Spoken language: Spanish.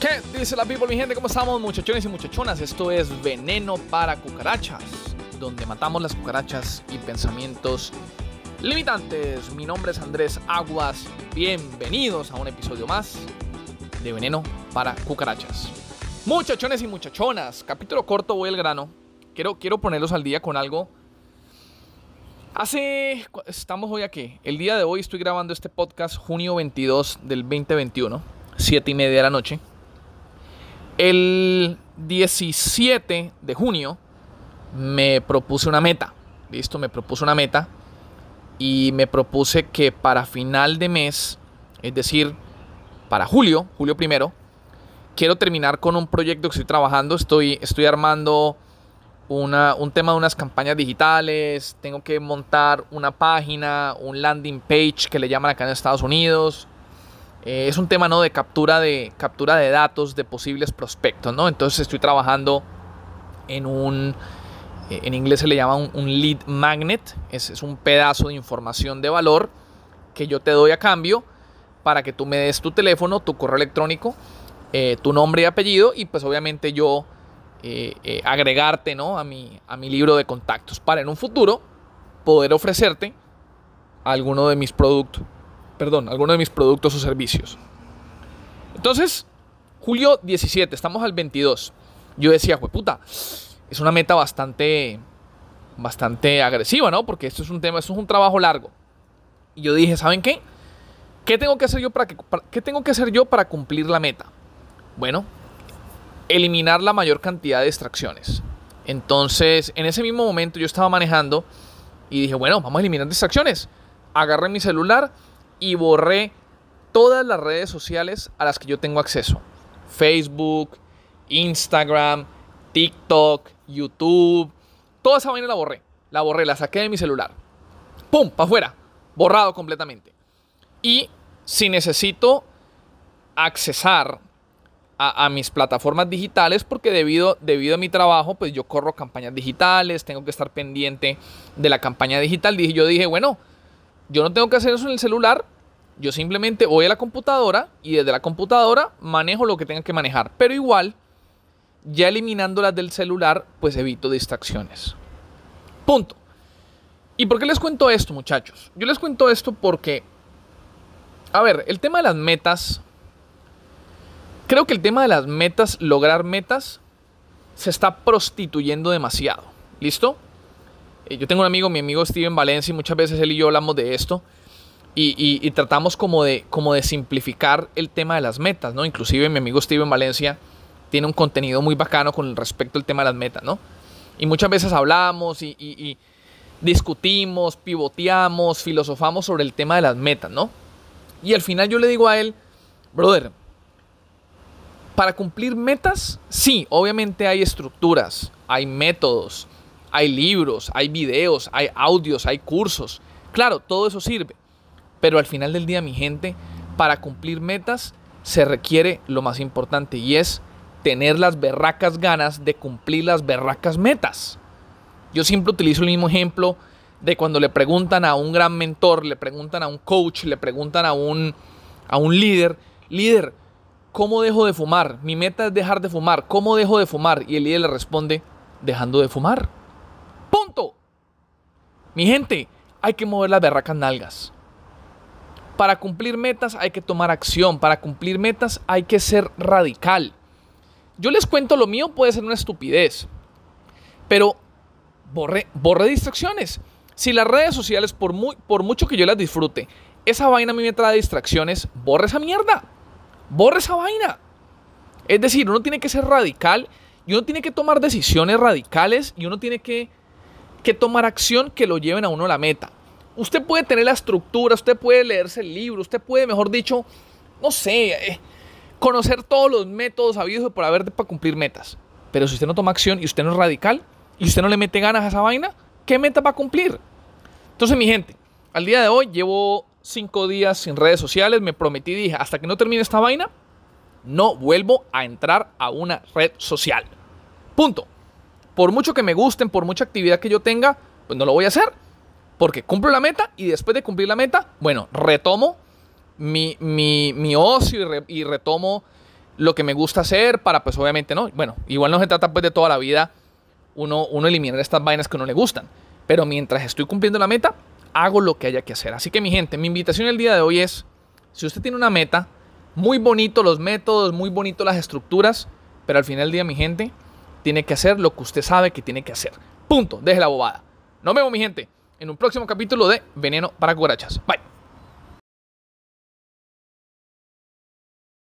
¿Qué dice la people, mi gente? ¿Cómo estamos, muchachones y muchachonas? Esto es Veneno para Cucarachas, donde matamos las cucarachas y pensamientos limitantes. Mi nombre es Andrés Aguas. Bienvenidos a un episodio más de Veneno para Cucarachas. Muchachones y muchachonas, capítulo corto, voy al grano. Quiero, quiero ponerlos al día con algo. Hace. Estamos hoy aquí. El día de hoy estoy grabando este podcast, junio 22 del 2021, 7 y media de la noche. El 17 de junio me propuse una meta. Listo, me propuse una meta. Y me propuse que para final de mes, es decir, para julio, julio primero, quiero terminar con un proyecto que estoy trabajando. Estoy, estoy armando un tema de unas campañas digitales. Tengo que montar una página, un landing page que le llaman acá en Estados Unidos. Eh, es un tema ¿no? de, captura de captura de datos de posibles prospectos. ¿no? Entonces estoy trabajando en un, eh, en inglés se le llama un, lead magnet. Es, es, un pedazo de información de valor que yo te doy a cambio para que tú me des tu teléfono, tu correo electrónico, eh, tu nombre y apellido y pues obviamente yo agregarte ¿no? a, mi, a mi libro de contactos para en un futuro poder ofrecerte alguno de mis productos perdón, alguno de mis productos o servicios. Entonces, julio 17, estamos al 22. Yo decía, pues puta, es una meta bastante, bastante agresiva, ¿no? Porque esto es un tema, esto es un trabajo largo. Y yo dije, ¿saben qué? ¿Qué tengo que hacer yo para, que, ¿qué tengo que hacer yo para cumplir la meta? Bueno, eliminar la mayor cantidad de distracciones. Entonces, en ese mismo momento yo estaba manejando y dije, bueno, vamos a eliminar distracciones. Agarré mi celular y borré todas las redes sociales a las que yo tengo acceso. Facebook, Instagram, TikTok, YouTube. Toda esa vaina la borré. La borré, la saqué de mi celular. ¡Pum! Para afuera. Borrado completamente. Y si necesito accesar a, mis plataformas digitales, porque debido, debido a mi trabajo, pues yo corro campañas digitales, tengo que estar pendiente de la campaña digital. Yo dije, bueno, yo no tengo que hacer eso en el celular. Yo simplemente voy a la computadora y desde la computadora manejo lo que tenga que manejar. Pero igual, ya eliminándolas del celular, pues evito distracciones. Punto. ¿Y por qué les cuento esto, muchachos? Yo les cuento esto porque, a ver, el tema de las metas, creo que el tema de las metas, lograr metas, se está prostituyendo demasiado. ¿Listo? Eh, yo tengo un amigo, mi amigo Steven Valencia, y muchas veces él y yo hablamos de esto. Y, tratamos como de, simplificar el tema de las metas, ¿no? Inclusive mi amigo Steven Valencia tiene un contenido muy bacano con respecto al tema de las metas, ¿no? Y muchas veces hablamos y, y discutimos, pivoteamos, filosofamos sobre el tema de las metas, ¿no? Y al final yo le digo a él, brother, para cumplir metas, sí, obviamente hay estructuras, hay métodos, hay libros, hay videos, hay audios, hay cursos. Claro, todo eso sirve. Pero al final del día, mi gente, para cumplir metas se requiere lo más importante y es tener las berracas ganas de cumplir las berracas metas. Yo siempre utilizo el mismo ejemplo de cuando le preguntan a un gran mentor, le preguntan a un coach, le preguntan a un, a un líder, líder, ¿cómo dejo de fumar? Mi meta es dejar de fumar, ¿cómo dejo de fumar? Y el líder le responde, dejando de fumar. Mi gente, hay que mover las berracas nalgas. Para cumplir metas hay que tomar acción. Para cumplir metas hay que ser radical. Yo les cuento lo mío puede ser una estupidez. Pero borre, borre distracciones. Si las redes sociales, por, muy, por mucho que yo las disfrute, esa vaina a mí me trae distracciones, borre esa mierda. Borre esa vaina. Es decir, uno tiene que ser radical y uno tiene que tomar decisiones radicales y uno tiene que que tomar acción que lo lleven a uno a la meta. Usted puede tener la estructura, usted puede leerse el libro, usted puede, mejor dicho, no sé, eh, conocer todos los métodos habidos por haber para cumplir metas. Pero si usted no toma acción y usted no es radical y usted no le mete ganas a esa vaina, ¿qué meta va a cumplir? Entonces, mi gente, al día de hoy llevo cinco días sin redes sociales, me prometí, dije, hasta que no termine esta vaina, no vuelvo a entrar a una red social. Punto por mucho que me gusten, por mucha actividad que yo tenga, pues no lo voy a hacer. Porque cumplo la meta y después de cumplir la meta, bueno, retomo mi, mi, ocio y, retomo lo que me gusta hacer para, pues obviamente, no. Bueno, igual no se trata pues de toda la vida uno, uno eliminar estas vainas que no le gustan. Pero mientras estoy cumpliendo la meta, hago lo que haya que hacer. Así que mi gente, mi invitación el día de hoy es, si usted tiene una meta, muy bonito los métodos, muy bonito las estructuras, pero al final del día, mi gente, tiene que hacer lo que usted sabe que tiene que hacer. Punto, deje la bobada. Nos vemos, mi gente, en un próximo capítulo de Veneno para Cucarachas. Bye.